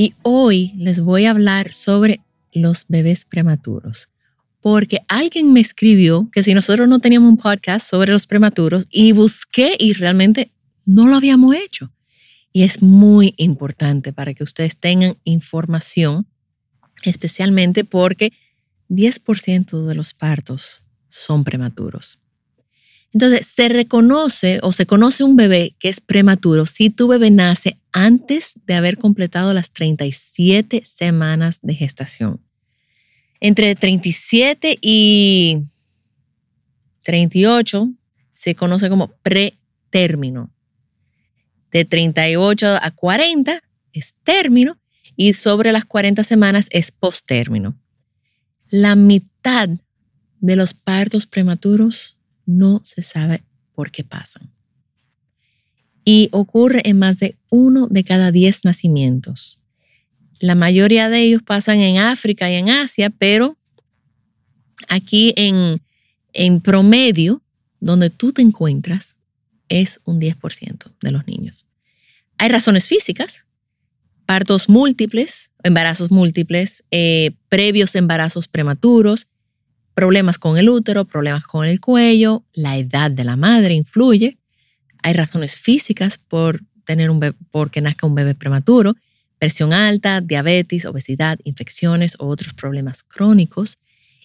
y hoy les voy a hablar sobre los bebés prematuros. Porque alguien me escribió que si nosotros no teníamos un podcast sobre los prematuros y busqué y realmente no lo habíamos hecho. Y es muy importante para que ustedes tengan información, especialmente porque 10% de los partos son prematuros. Entonces, se reconoce o se conoce un bebé que es prematuro si tu bebé nace antes de haber completado las 37 semanas de gestación. Entre 37 y 38 se conoce como pretérmino. De 38 a 40 es término y sobre las 40 semanas es postérmino. La mitad de los partos prematuros no se sabe por qué pasan. Y ocurre en más de uno de cada diez nacimientos. La mayoría de ellos pasan en África y en Asia, pero aquí en, en promedio, donde tú te encuentras, es un 10% de los niños. Hay razones físicas, partos múltiples, embarazos múltiples, eh, previos embarazos prematuros, problemas con el útero, problemas con el cuello, la edad de la madre influye. Hay razones físicas por tener un bebé, porque nazca un bebé prematuro, presión alta, diabetes, obesidad, infecciones o otros problemas crónicos.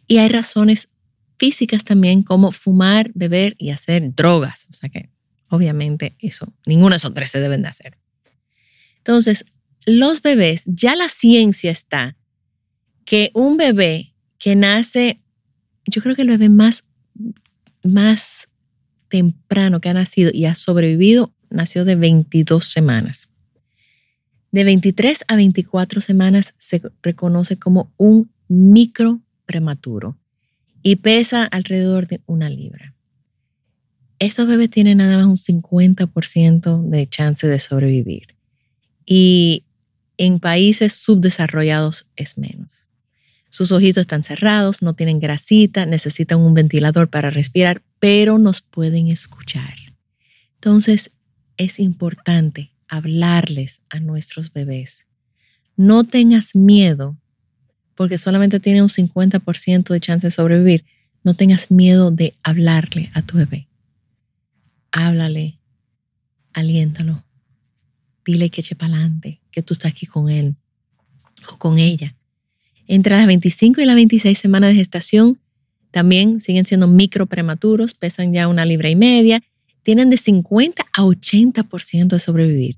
Y hay razones físicas también como fumar, beber y hacer drogas. O sea que obviamente eso, ninguno de esos tres se deben de hacer. Entonces, los bebés, ya la ciencia está que un bebé que nace yo creo que el bebé más, más temprano que ha nacido y ha sobrevivido nació de 22 semanas. De 23 a 24 semanas se reconoce como un micro prematuro y pesa alrededor de una libra. Estos bebés tienen nada más un 50% de chance de sobrevivir y en países subdesarrollados es menos. Sus ojitos están cerrados, no tienen grasita, necesitan un ventilador para respirar, pero nos pueden escuchar. Entonces, es importante hablarles a nuestros bebés. No tengas miedo, porque solamente tiene un 50% de chance de sobrevivir. No tengas miedo de hablarle a tu bebé. Háblale, aliéntalo, dile que eche para adelante, que tú estás aquí con él o con ella. Entre las 25 y las 26 semanas de gestación también siguen siendo micro prematuros, pesan ya una libra y media, tienen de 50 a 80% de sobrevivir.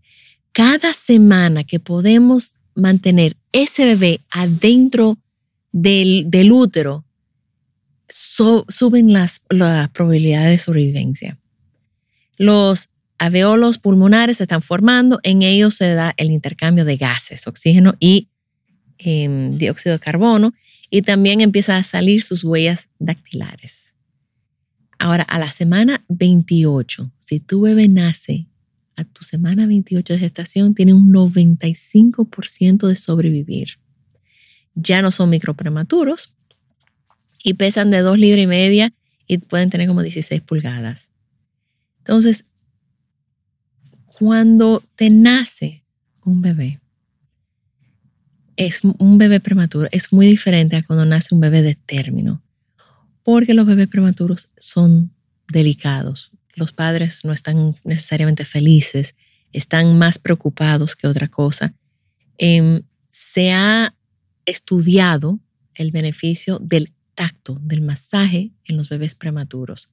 Cada semana que podemos mantener ese bebé adentro del, útero, suben las, las probabilidades de sobrevivencia. Los alveolos pulmonares se están formando, en ellos se da el intercambio de gases, oxígeno y Em, dióxido de carbono y también empiezan a salir sus huellas dactilares. Ahora, a la semana 28, si tu bebé nace a tu semana 28 de gestación, tiene un 95% de sobrevivir. Ya no son microprematuros y pesan de 2 libras y media y pueden tener como 16 pulgadas. Entonces, cuando te nace un bebé, es un bebé prematuro es muy diferente a cuando nace un bebé de término, porque los bebés prematuros son delicados. Los padres no están necesariamente felices, están más preocupados que otra cosa. Em, se ha estudiado el beneficio del tacto, del masaje en los bebés prematuros.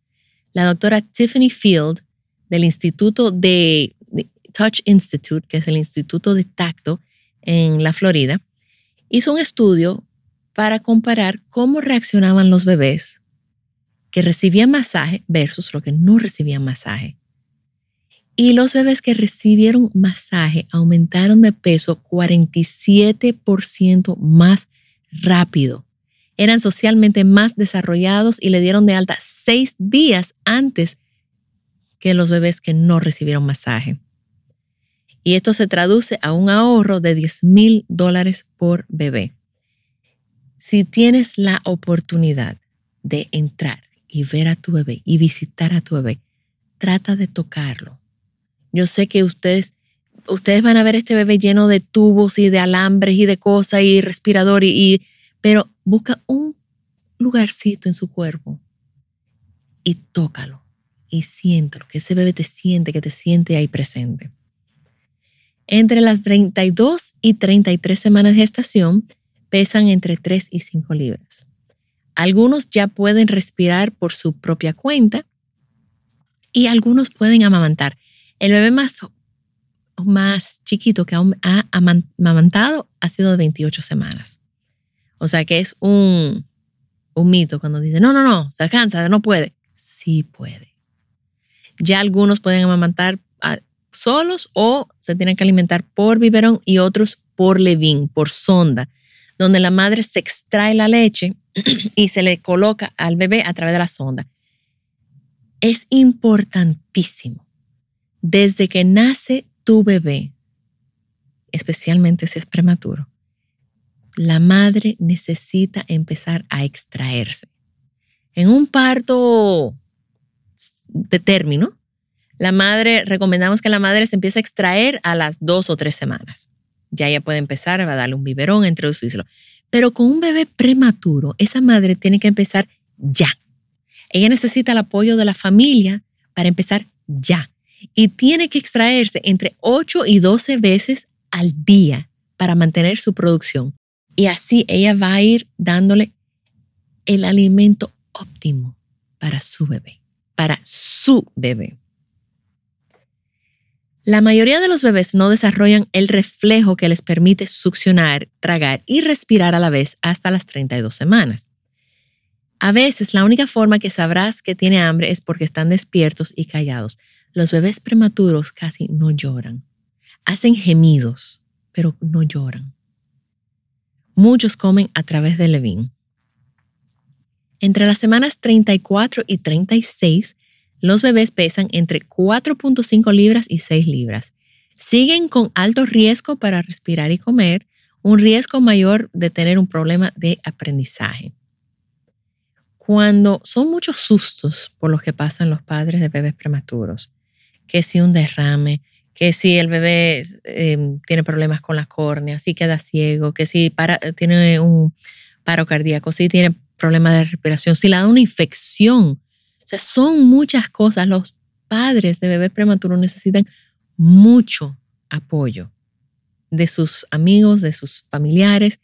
la doctora Tiffany Field del Instituto de, de Touch Institute, que es el Instituto de Tacto en la Florida, hizo un estudio para comparar cómo reaccionaban los bebés que recibían masaje versus los que no recibían masaje. Y los bebés que recibieron masaje aumentaron de peso 47% más rápido. Eran socialmente más desarrollados y le dieron de alta seis días antes que los bebés que no recibieron masaje. Y esto se traduce a un ahorro de 10 mil dólares por bebé. Si tienes la oportunidad de entrar y ver a tu bebé y visitar a tu bebé, trata de tocarlo yo sé que ustedes, ustedes van a ver este bebé lleno de tubos y de alambres y de cosas y respirador, y, pero busca un lugarcito en su cuerpo y tócalo y siéntelo, que ese bebé te siente, que te siente ahí presente. Entre las 32 y 33 semanas de gestación pesan entre 3 y 5 libras. Algunos ya pueden respirar por su propia cuenta y algunos pueden amamantar. El bebé más, más chiquito que ha amamantado ha sido de 28 semanas. O sea que es un, un mito cuando dice, no, no, no, se cansa, no puede. Sí puede. Ya algunos pueden amamantar ah, solos o se tienen que alimentar por biberón y otros por levín, por sonda, donde la madre se extrae la leche y se le coloca al bebé a través de la sonda. Es importantísimo desde que nace tu bebé, especialmente si es prematuro, la madre necesita empezar a extraerse. En un parto de término, la madre, recomendamos que la madre se empiece a extraer a las dos o tres semanas. Ya ella puede empezar a darle un biberón, introducirlo. Pero con un bebé prematuro, esa madre tiene que empezar ya. Ella necesita el apoyo de la familia para empezar ya y tiene que extraerse entre 8 y 12 veces al día para mantener su producción. Y así ella va a ir dándole el alimento óptimo para su bebé, para su bebé. La mayoría de los bebés no desarrollan el reflejo que les permite succionar, tragar y respirar a la vez hasta las 32 semanas. A veces la única forma que sabrás que tiene hambre es porque están despiertos y callados. Los bebés prematuros casi no lloran. Hacen gemidos, pero no lloran. Muchos comen a través del levín. Entre las semanas 34 y 36, los bebés pesan entre 4.5 libras y 6 libras. Siguen con alto riesgo para respirar y comer, un riesgo mayor de tener un problema de aprendizaje. Cuando son muchos sustos por los que pasan los padres de bebés prematuros, que si un derrame, que si el bebé em, tiene problemas con la córnea, si queda ciego, que si para, tiene un paro cardíaco, si tiene problemas de respiración, si le da una infección. O sea, son muchas cosas. Los padres de bebés prematuros necesitan mucho apoyo de sus amigos, de sus familiares.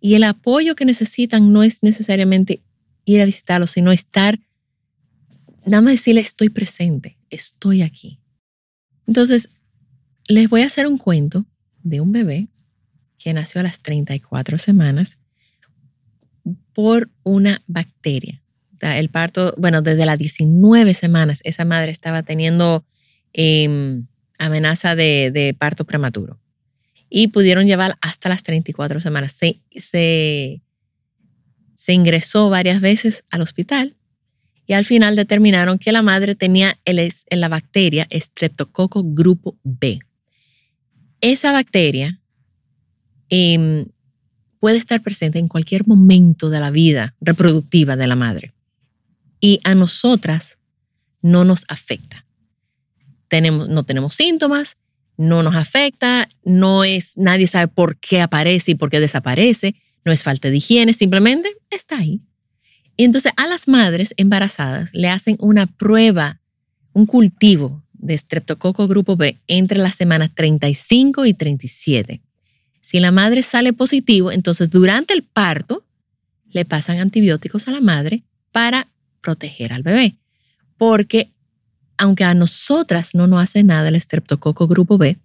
Y el apoyo que necesitan no es necesariamente ir a visitarlos, sino estar, nada más decirle, estoy presente estoy aquí. Entonces, les voy a hacer un cuento de un bebé que nació a las 34 semanas por una bacteria. El parto, bueno, desde las 19 semanas, esa madre estaba teniendo em, amenaza de, parto prematuro y pudieron llevar hasta las 34 semanas. Se, se, se ingresó varias veces al hospital y al final determinaron que la madre tenía el, la bacteria Streptococcus grupo B. Esa bacteria em, puede estar presente en cualquier momento de la vida reproductiva de la madre y a nosotras no nos afecta. Tenemos, no tenemos síntomas, no nos afecta, no es, nadie sabe por qué aparece y por qué desaparece, no es falta de higiene, simplemente está ahí. Y entonces a las madres embarazadas le hacen una prueba, un cultivo de Streptococcus grupo B entre las semanas 35 y 37. Si la madre sale positivo, entonces durante el parto le pasan antibióticos a la madre para proteger al bebé. porque aunque a nosotras no nos hace nada el estreptococo grupo B,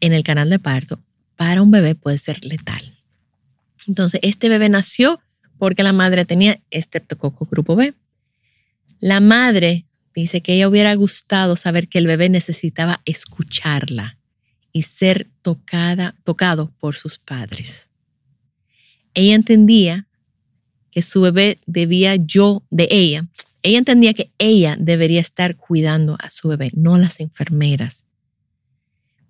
en el canal de parto, para un bebé puede ser letal. Entonces, este bebé nació porque la madre tenía estreptococo grupo B. La madre dice que ella hubiera gustado saber que el bebé necesitaba escucharla y ser tocada, tocado por sus padres. Ella entendía su bebé debía yo de ella. Ella entendía que ella debería estar cuidando a su bebé, no las enfermeras.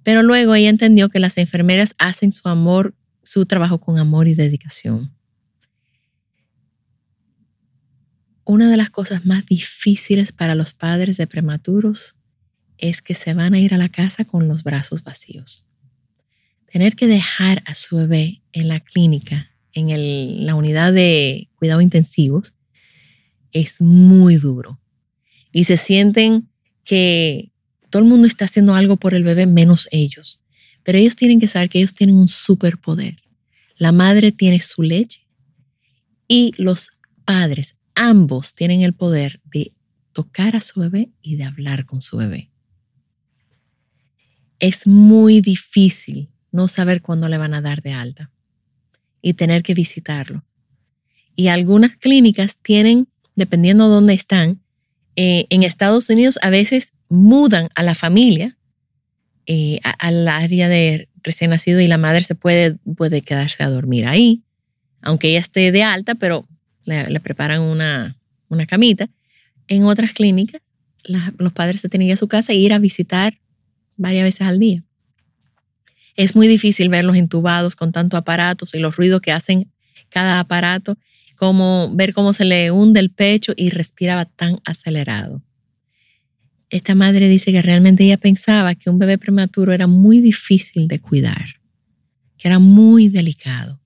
Pero luego ella entendió que las enfermeras hacen su amor, su trabajo con amor y dedicación. Una de las cosas más difíciles para los padres de prematuros es que se van a ir a la casa con los brazos vacíos. Tener que dejar a su bebé en la clínica, en la unidad de cuidado intensivos, es muy duro. Y se sienten que todo el mundo está haciendo algo por el bebé menos ellos. Pero ellos tienen que saber que ellos tienen un superpoder. La madre tiene su leche y los padres ambos tienen el poder de tocar a su bebé y de hablar con su bebé. Es muy difícil no saber cuándo le van a dar de alta y tener que visitarlo. Y algunas clínicas tienen, dependiendo de dónde están, eh, en Estados Unidos a veces mudan a la familia eh, al área de recién nacido y la madre se puede, puede quedarse a dormir ahí, aunque ella esté de alta, pero le, preparan una, camita. En otras clínicas, los padres se tienen que a su casa e ir a visitar varias veces al día. Es muy difícil verlos entubados con tantos aparatos y los ruidos que hacen cada aparato, como ver cómo se le hunde el pecho y respiraba tan acelerado. Esta madre dice que realmente ella pensaba que un bebé prematuro era muy difícil de cuidar, que era muy delicado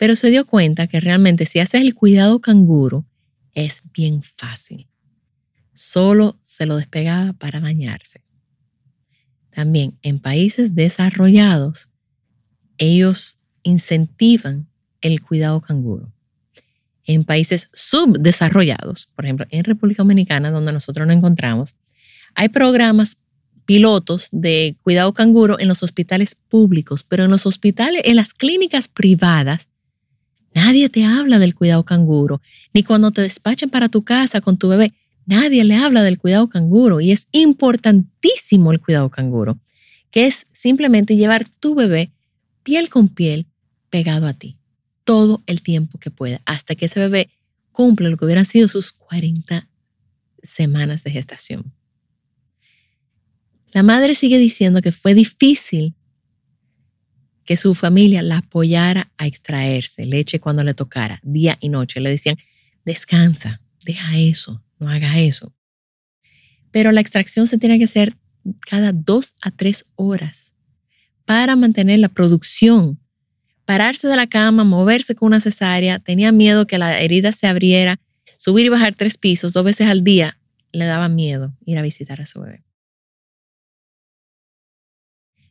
pero se dio cuenta que realmente si haces el cuidado canguro es bien fácil. Solo se lo despegaba para bañarse. También en países desarrollados, ellos incentivan el cuidado canguro. En países subdesarrollados, por ejemplo, en República Dominicana, donde nosotros nos encontramos, hay programas pilotos de cuidado canguro en los hospitales públicos, pero en los hospitales, en las clínicas privadas, Nadie te habla del cuidado canguro, ni cuando te despachen para tu casa con tu bebé. Nadie le habla del cuidado canguro y es importantísimo el cuidado canguro, que es simplemente llevar tu bebé piel con piel pegado a ti todo el tiempo que pueda, hasta que ese bebé cumple lo que hubieran sido sus 40 semanas de gestación. La madre sigue diciendo que fue difícil que su familia la apoyara a extraerse leche cuando le tocara, día y noche. Le decían, descansa, deja eso, no haga eso. Pero la extracción se tiene que hacer cada dos a tres horas para mantener la producción. Pararse de la cama, moverse con una cesárea, tenía miedo que la herida se abriera, subir y bajar tres pisos dos veces al día, le daba miedo ir a visitar a su bebé.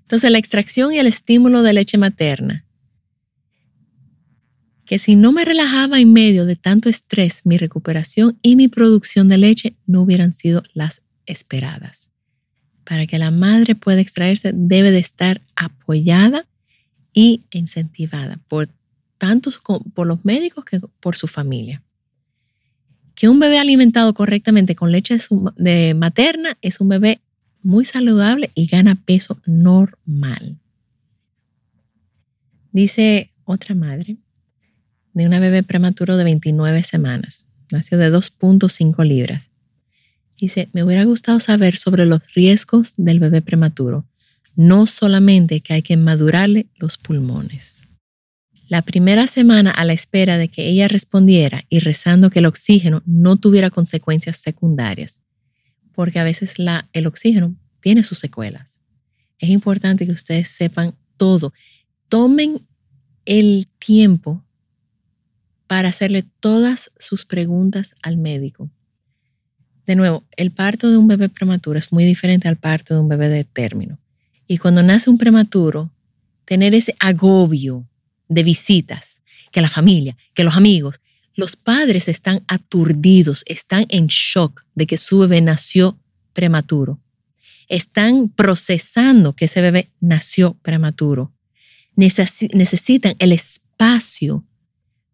Entonces, la extracción y el estímulo de leche materna, que si no me relajaba en medio de tanto estrés, mi recuperación y mi producción de leche no hubieran sido las esperadas. Para que la madre pueda extraerse, debe de estar apoyada y incentivada por por los médicos que por su familia. Que un bebé alimentado correctamente con leche de materna es un bebé muy saludable y gana peso normal. Dice otra madre de una bebé prematuro de 29 semanas. Nació de 2.5 libras. Dice, me hubiera gustado saber sobre los riesgos del bebé prematuro, no solamente que hay que madurarle los pulmones. La primera semana a la espera de que ella respondiera y rezando que el oxígeno no tuviera consecuencias secundarias, porque a veces el oxígeno tiene sus secuelas. Es importante que ustedes sepan todo. Tomen el tiempo para hacerle todas sus preguntas al médico. De nuevo, el parto de un bebé prematuro es muy diferente al parto de un bebé de término. Y cuando nace un prematuro, tener ese agobio de visitas, que la familia, que los amigos, los padres están aturdidos, están en shock de que su bebé nació prematuro. Están procesando que ese bebé nació prematuro. necesitan el espacio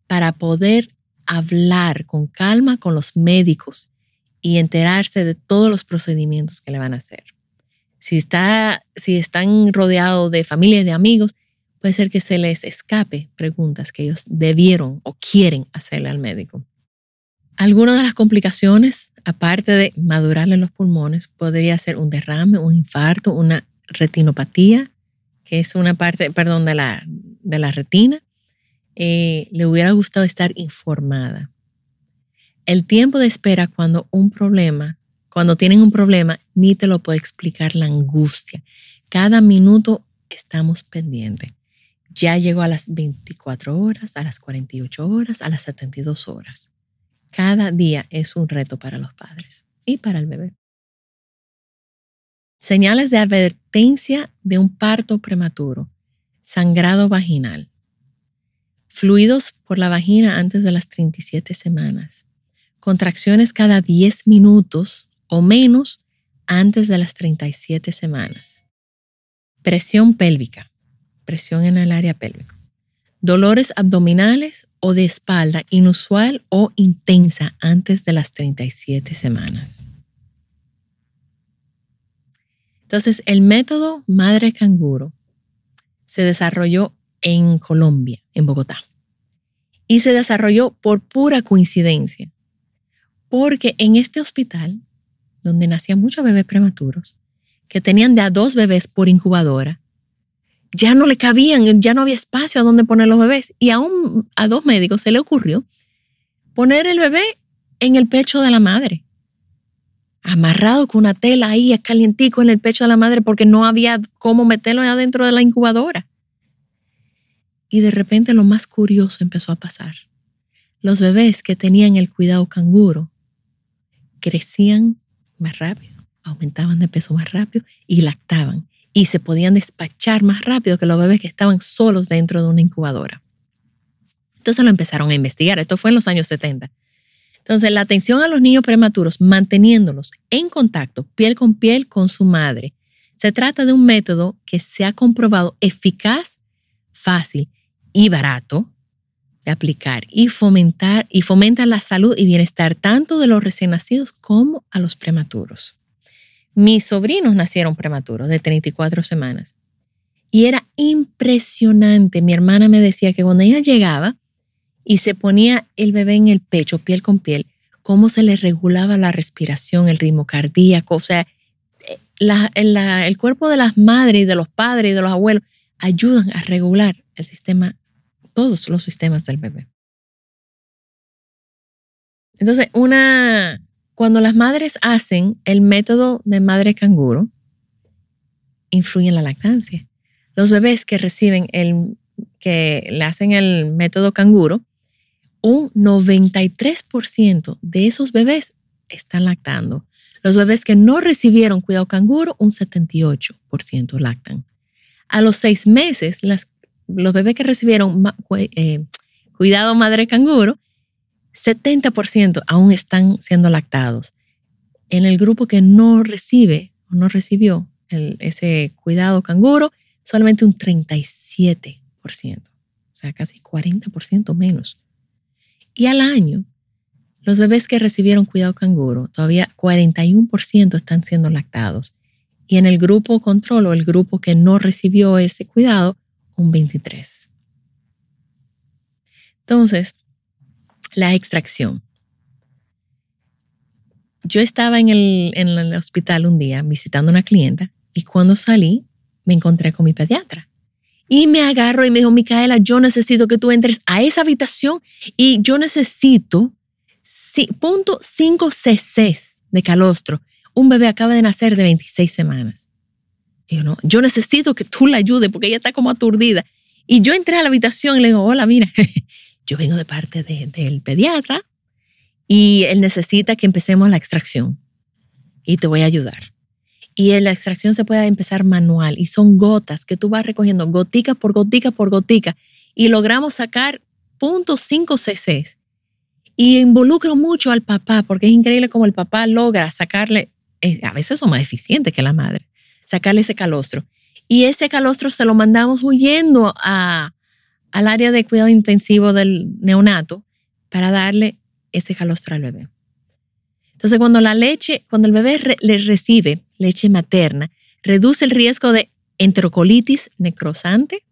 para poder hablar con calma con los médicos y enterarse de todos los procedimientos que le van a hacer. Si, está, si están rodeados de familia y de amigos, puede ser que se les escape preguntas que ellos debieron o quieren hacerle al médico. Algunas de las complicaciones, aparte de madurarle los pulmones, podría ser un derrame, un infarto, una retinopatía, que es una parte, perdón, de la, de la retina. Eh, le hubiera gustado estar informada el tiempo de espera cuando un problema, cuando tienen un problema, ni te lo puede explicar la angustia. Cada minuto estamos pendientes. Ya llegó a las 24 horas, a las 48 horas, a las 72 horas. Cada día es un reto para los padres y para el bebé. Señales de advertencia de un parto prematuro. Sangrado vaginal. Fluidos por la vagina antes de las 37 semanas contracciones cada 10 minutos o menos antes de las 37 semanas. Presión pélvica, presión en el área pélvica. Dolores abdominales o de espalda inusual o intensa antes de las 37 semanas. Entonces, el método Madre Canguro se desarrolló en Colombia, en Bogotá. Y se desarrolló por pura coincidencia porque en este hospital, donde nacían muchos bebés prematuros, que tenían de a dos bebés por incubadora, ya no le cabían, ya no había espacio a donde poner los bebés. Y a, a dos médicos se le ocurrió poner el bebé en el pecho de la madre, amarrado con una tela ahí, calientico en el pecho de la madre, porque no había cómo meterlo adentro de la incubadora. Y de repente lo más curioso empezó a pasar. Los bebés que tenían el cuidado canguro crecían más rápido, aumentaban de peso más rápido y lactaban y se podían despachar más rápido que los bebés que estaban solos dentro de una incubadora. Entonces lo empezaron a investigar. Esto fue en los años 70. Entonces, la atención a los niños prematuros, manteniéndolos en contacto, piel con piel con su madre, se trata de un método que se ha comprobado eficaz, fácil y barato de aplicar y fomentar y fomenta la salud y bienestar tanto de los recién nacidos como a los prematuros. Mis sobrinos nacieron prematuros de 34 semanas y era impresionante. Mi hermana me decía que cuando ella llegaba y se ponía el bebé en el pecho, piel con piel, cómo se le regulaba la respiración, el ritmo cardíaco, o sea, el cuerpo de las madres y de los padres y de los abuelos ayudan a regular el sistema todos los sistemas del bebé. Entonces, una, cuando las madres hacen el método de madre canguro, influye en la lactancia. Los bebés que reciben el, que le hacen el método canguro, un 93% de esos bebés están lactando. Los bebés que no recibieron cuidado canguro, un 78% lactan. A los seis meses, las los bebés que recibieron eh, cuidado madre canguro, 70% aún están siendo lactados. En el grupo que no recibe o no recibió ese cuidado canguro, solamente un 37%, o sea, casi 40% menos. Y al año, los bebés que recibieron cuidado canguro, todavía 41% están siendo lactados. Y en el grupo control o el grupo que no recibió ese cuidado, un 23. Entonces, la extracción. Yo estaba en el, en el hospital un día visitando a una clienta y cuando salí me encontré con mi pediatra. Y me agarro y me dijo, Micaela, yo necesito que tú entres a esa habitación y yo necesito punto 5 cc de calostro. Un bebé acaba de nacer de 26 semanas. Y yo, no, yo necesito que tú la ayudes porque ella está como aturdida. Y yo entré a la habitación y le digo, hola, mira, yo vengo de parte del pediatra y él necesita que empecemos la extracción y te voy a ayudar. Y la extracción se puede empezar manual y son gotas que tú vas recogiendo gotica por gotica por gotica y logramos sacar 0.5 cc. Y involucro mucho al papá, porque es increíble cómo el papá logra sacarle, eh, a veces son más eficientes que la madre, sacarle ese calostro. Y ese calostro se lo mandamos huyendo a, al área de cuidado intensivo del neonato para darle ese calostro al bebé. Entonces, cuando la leche, cuando el bebé le recibe leche materna, reduce el riesgo de enterocolitis necrosante,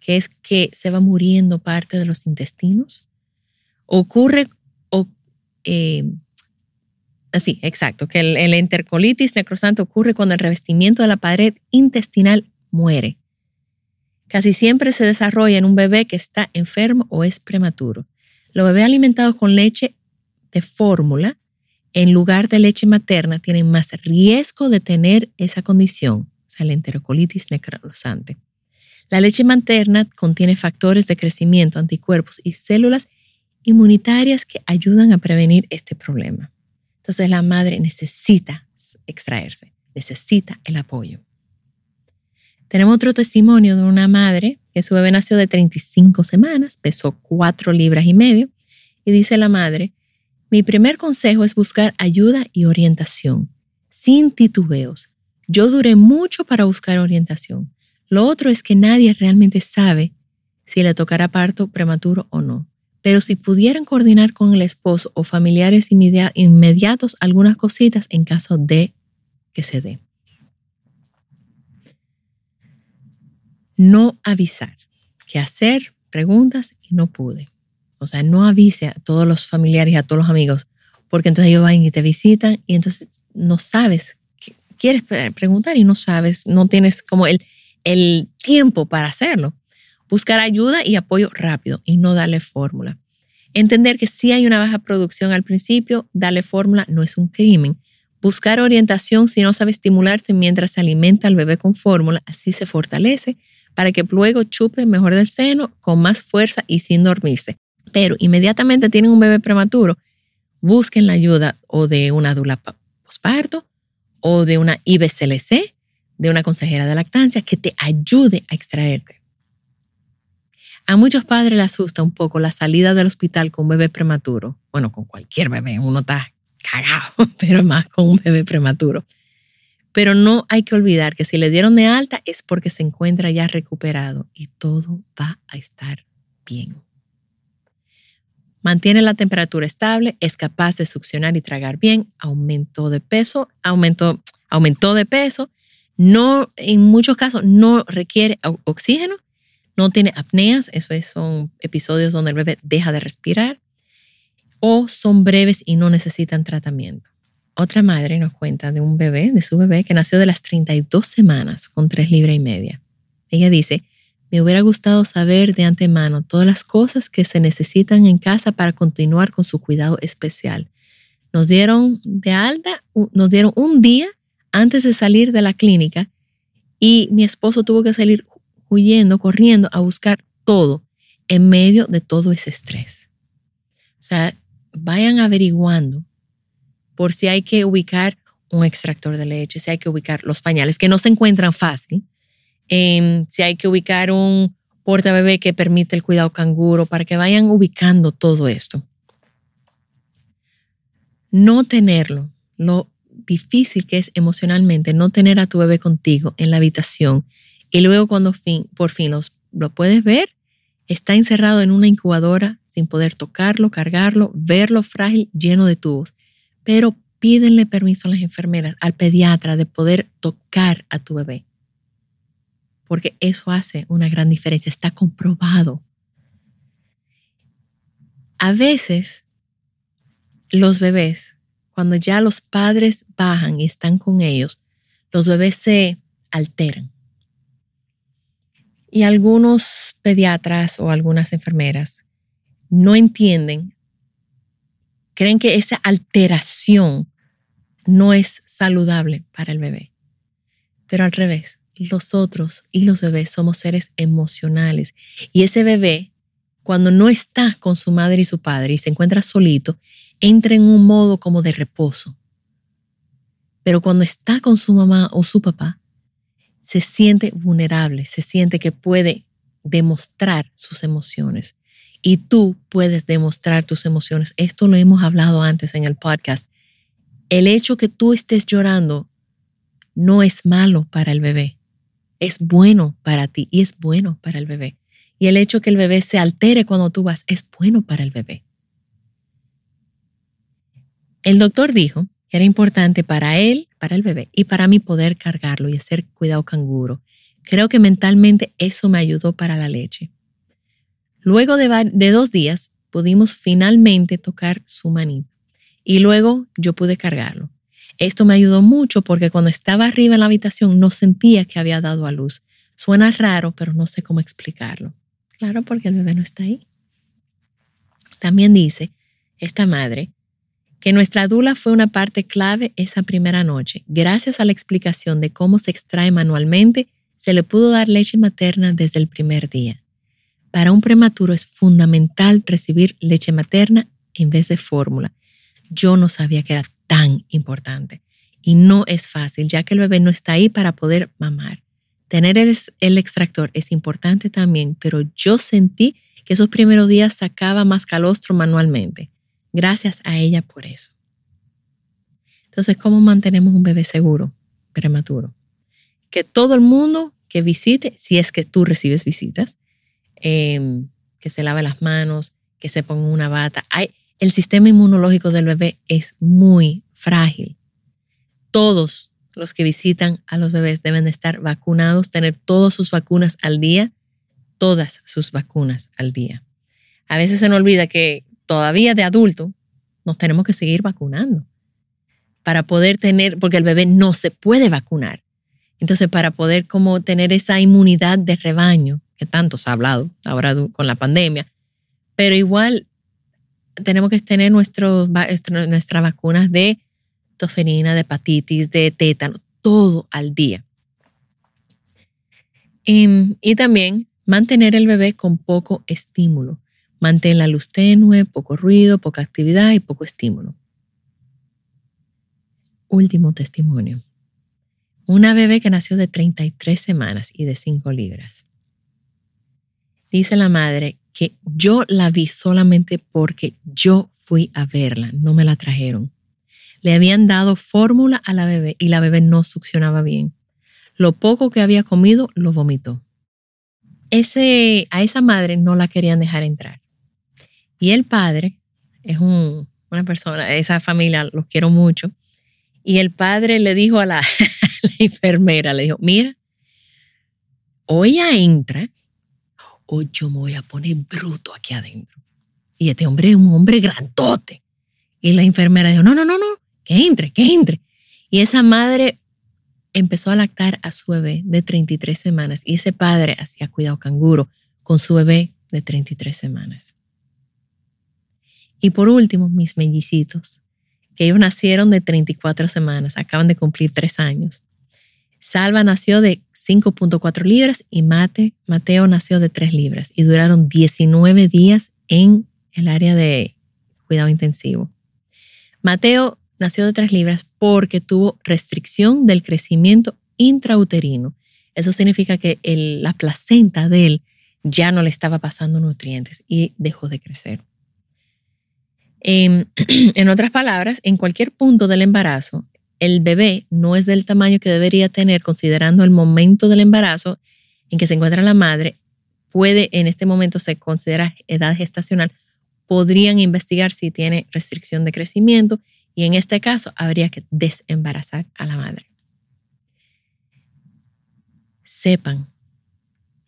que es que se va muriendo parte de los intestinos. Ocurre, o, eh, así, exacto, que el, el enterocolitis necrosante ocurre cuando el revestimiento de la pared intestinal muere. Casi siempre se desarrolla en un bebé que está enfermo o es prematuro. Los bebés alimentados con leche de fórmula en lugar de leche materna tienen más riesgo de tener esa condición, o sea, la enterocolitis necrosante. La leche materna contiene factores de crecimiento, anticuerpos y células inmunitarias que ayudan a prevenir este problema. Entonces la madre necesita extraerse, necesita el apoyo. Tenemos otro testimonio de una madre que su bebé nació de 35 semanas, pesó 4 libras y medio, y dice la madre, mi primer consejo es buscar ayuda y orientación, sin titubeos. Yo duré mucho para buscar orientación. Lo otro es que nadie realmente sabe si le tocará parto prematuro o no. Pero si pudieran coordinar con el esposo o familiares inmediatos algunas cositas en caso de que se dé. no avisar, que hacer preguntas y no pude. O sea, no avise a todos los familiares y a todos los amigos, porque entonces ellos van y te visitan y entonces no sabes, quieres preguntar y no sabes, no tienes como el, el tiempo para hacerlo. Buscar ayuda y apoyo rápido y no darle fórmula. Entender que si hay una baja producción al principio, darle fórmula no es un crimen. Buscar orientación si no sabe estimularse mientras se alimenta al bebé con fórmula, así se fortalece para que luego chupe mejor del seno con más fuerza y sin dormirse. Pero inmediatamente tienen un bebé prematuro, busquen la ayuda o de una dula posparto o de una IBCLC, de una consejera de lactancia que te ayude a extraerte. A muchos padres les asusta un poco la salida del hospital con un bebé prematuro. Bueno, con cualquier bebé, uno está cagado, pero más con un bebé prematuro. Pero no hay que olvidar que si le dieron de alta es porque se encuentra ya recuperado y todo va a estar bien. Mantiene la temperatura estable, es capaz de succionar y tragar bien, aumentó de peso, aumentó, aumentó de peso, no, en muchos casos no requiere oxígeno, no tiene apneas, eso son episodios donde el bebé deja de respirar, o son breves y no necesitan tratamiento. Otra madre nos cuenta de un bebé, de su bebé, que nació de las 32 semanas con 3 libras y media. Ella dice, me hubiera gustado saber de antemano todas las cosas que se necesitan en casa para continuar con su cuidado especial. Nos dieron de alta, nos dieron un día antes de salir de la clínica y mi esposo tuvo que salir huyendo, corriendo a buscar todo en medio de todo ese estrés. O sea, vayan averiguando por si hay que ubicar un extractor de leche, si hay que ubicar los pañales que no se encuentran fácil, em, si hay que ubicar un porta bebé que permite el cuidado canguro, para que vayan ubicando todo esto. No tenerlo, lo difícil que es emocionalmente no tener a tu bebé contigo en la habitación y luego cuando fin, por fin lo puedes ver, está encerrado en una incubadora sin poder tocarlo, cargarlo, verlo frágil, lleno de tubos pero pídenle permiso a las enfermeras, al pediatra, de poder tocar a tu bebé. Porque eso hace una gran diferencia, está comprobado. A veces los bebés, cuando ya los padres bajan y están con ellos, los bebés se alteran. Y algunos pediatras o algunas enfermeras no entienden creen que esa alteración no es saludable para el bebé. Pero al revés, los otros y los bebés somos seres emocionales. Y ese bebé, cuando no está con su madre y su padre y se encuentra solito, entra en un modo como de reposo. Pero cuando está con su mamá o su papá, se siente vulnerable, se siente que puede demostrar sus emociones y tú puedes demostrar tus emociones. Esto lo hemos hablado antes en el podcast. El hecho que tú estés llorando no es malo para el bebé, es bueno para ti y es bueno para el bebé. Y el hecho que el bebé se altere cuando tú vas es bueno para el bebé. El doctor dijo era importante para él, para el bebé y para mí poder cargarlo y hacer cuidado canguro. Creo que mentalmente eso me ayudó para la leche. Luego de dos días pudimos finalmente tocar su manito y luego yo pude cargarlo. Esto me ayudó mucho porque cuando estaba arriba en la habitación no sentía que había dado a luz. Suena raro, pero no sé cómo explicarlo. Claro, porque el bebé no está ahí. También dice esta madre que nuestra dula fue una parte clave esa primera noche. Gracias a la explicación de cómo se extrae manualmente, se le pudo dar leche materna desde el primer día. Para un prematuro es fundamental recibir leche materna en vez de fórmula. Yo no sabía que era tan importante y no es fácil, ya que el bebé no está ahí para poder mamar. Tener el, extractor es importante también, pero yo sentí que esos primeros días sacaba más calostro manualmente. Gracias a ella por eso. Entonces, ¿cómo mantenemos un bebé seguro, prematuro? Que todo el mundo que visite, si es que tú recibes visitas, em, que se lave las manos, que se ponga una bata. Hay, el sistema inmunológico del bebé es muy frágil. Todos los que visitan a los bebés deben estar vacunados, tener todas sus vacunas al día, todas sus vacunas al día. A veces se nos olvida que todavía de adulto nos tenemos que seguir vacunando para poder tener, porque el bebé no se puede vacunar. Entonces, para poder como tener esa inmunidad de rebaño, que tanto se ha hablado ahora con la pandemia, pero igual tenemos que tener nuestras vacunas de toferina, de hepatitis, de tétano, todo al día. Em, y, también mantener el bebé con poco estímulo. Mantén la luz tenue, poco ruido, poca actividad y poco estímulo. Último testimonio. Una bebé que nació de 33 semanas y de 5 libras. Dice la madre que yo la vi solamente porque yo fui a verla, no me la trajeron. Le habían dado fórmula a la bebé y la bebé no succionaba bien. Lo poco que había comido lo vomitó. Ese, a esa madre no la querían dejar entrar. Y el padre es una persona, esa familia los quiero mucho. Y el padre le dijo a la, enfermera, le dijo, mira, o ella entra o yo me voy a poner bruto aquí adentro. Y este hombre es un hombre grandote. Y la enfermera dijo, no, no, no, no, que entre, que entre. Y esa madre empezó a lactar a su bebé de 33 semanas y ese padre hacía cuidado canguro con su bebé de 33 semanas. Y por último, mis mellicitos, que ellos nacieron de 34 semanas, acaban de cumplir tres años. Salva nació de 5.4 libras y Mate, Mateo nació de 3 libras y duraron 19 días en el área de cuidado intensivo. Mateo nació de tres libras porque tuvo restricción del crecimiento intrauterino. Eso significa que la placenta de él ya no le estaba pasando nutrientes y dejó de crecer. En, en otras palabras, en cualquier punto del embarazo, el bebé no es del tamaño que debería tener considerando el momento del embarazo en que se encuentra la madre, puede en este momento se considera edad gestacional, podrían investigar si tiene restricción de crecimiento y en este caso habría que desembarazar a la madre. Sepan,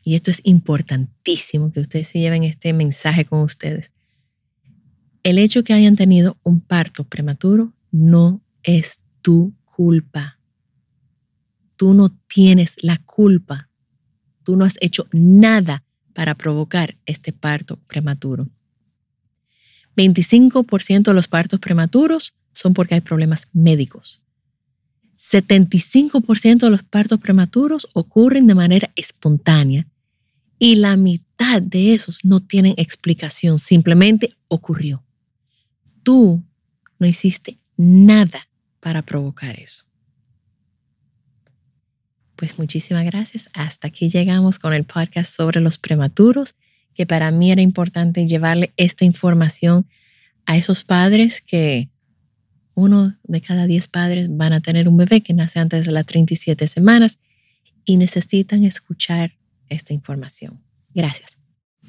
y esto es importantísimo que ustedes se lleven este mensaje con ustedes, el hecho que hayan tenido un parto prematuro no es tu culpa. Tú no tienes la culpa. Tú no has hecho nada para provocar este parto prematuro. 25% de los partos prematuros son porque hay problemas médicos. 75% de los partos prematuros ocurren de manera espontánea y la mitad de esos no tienen explicación, simplemente ocurrió. Tú no hiciste nada para provocar eso. Pues muchísimas gracias. Hasta aquí llegamos con el podcast sobre los prematuros. que para mí era importante llevarle esta información a esos padres que uno de cada diez padres van a tener un bebé que nace antes de las 37 semanas y necesitan escuchar esta información. Gracias.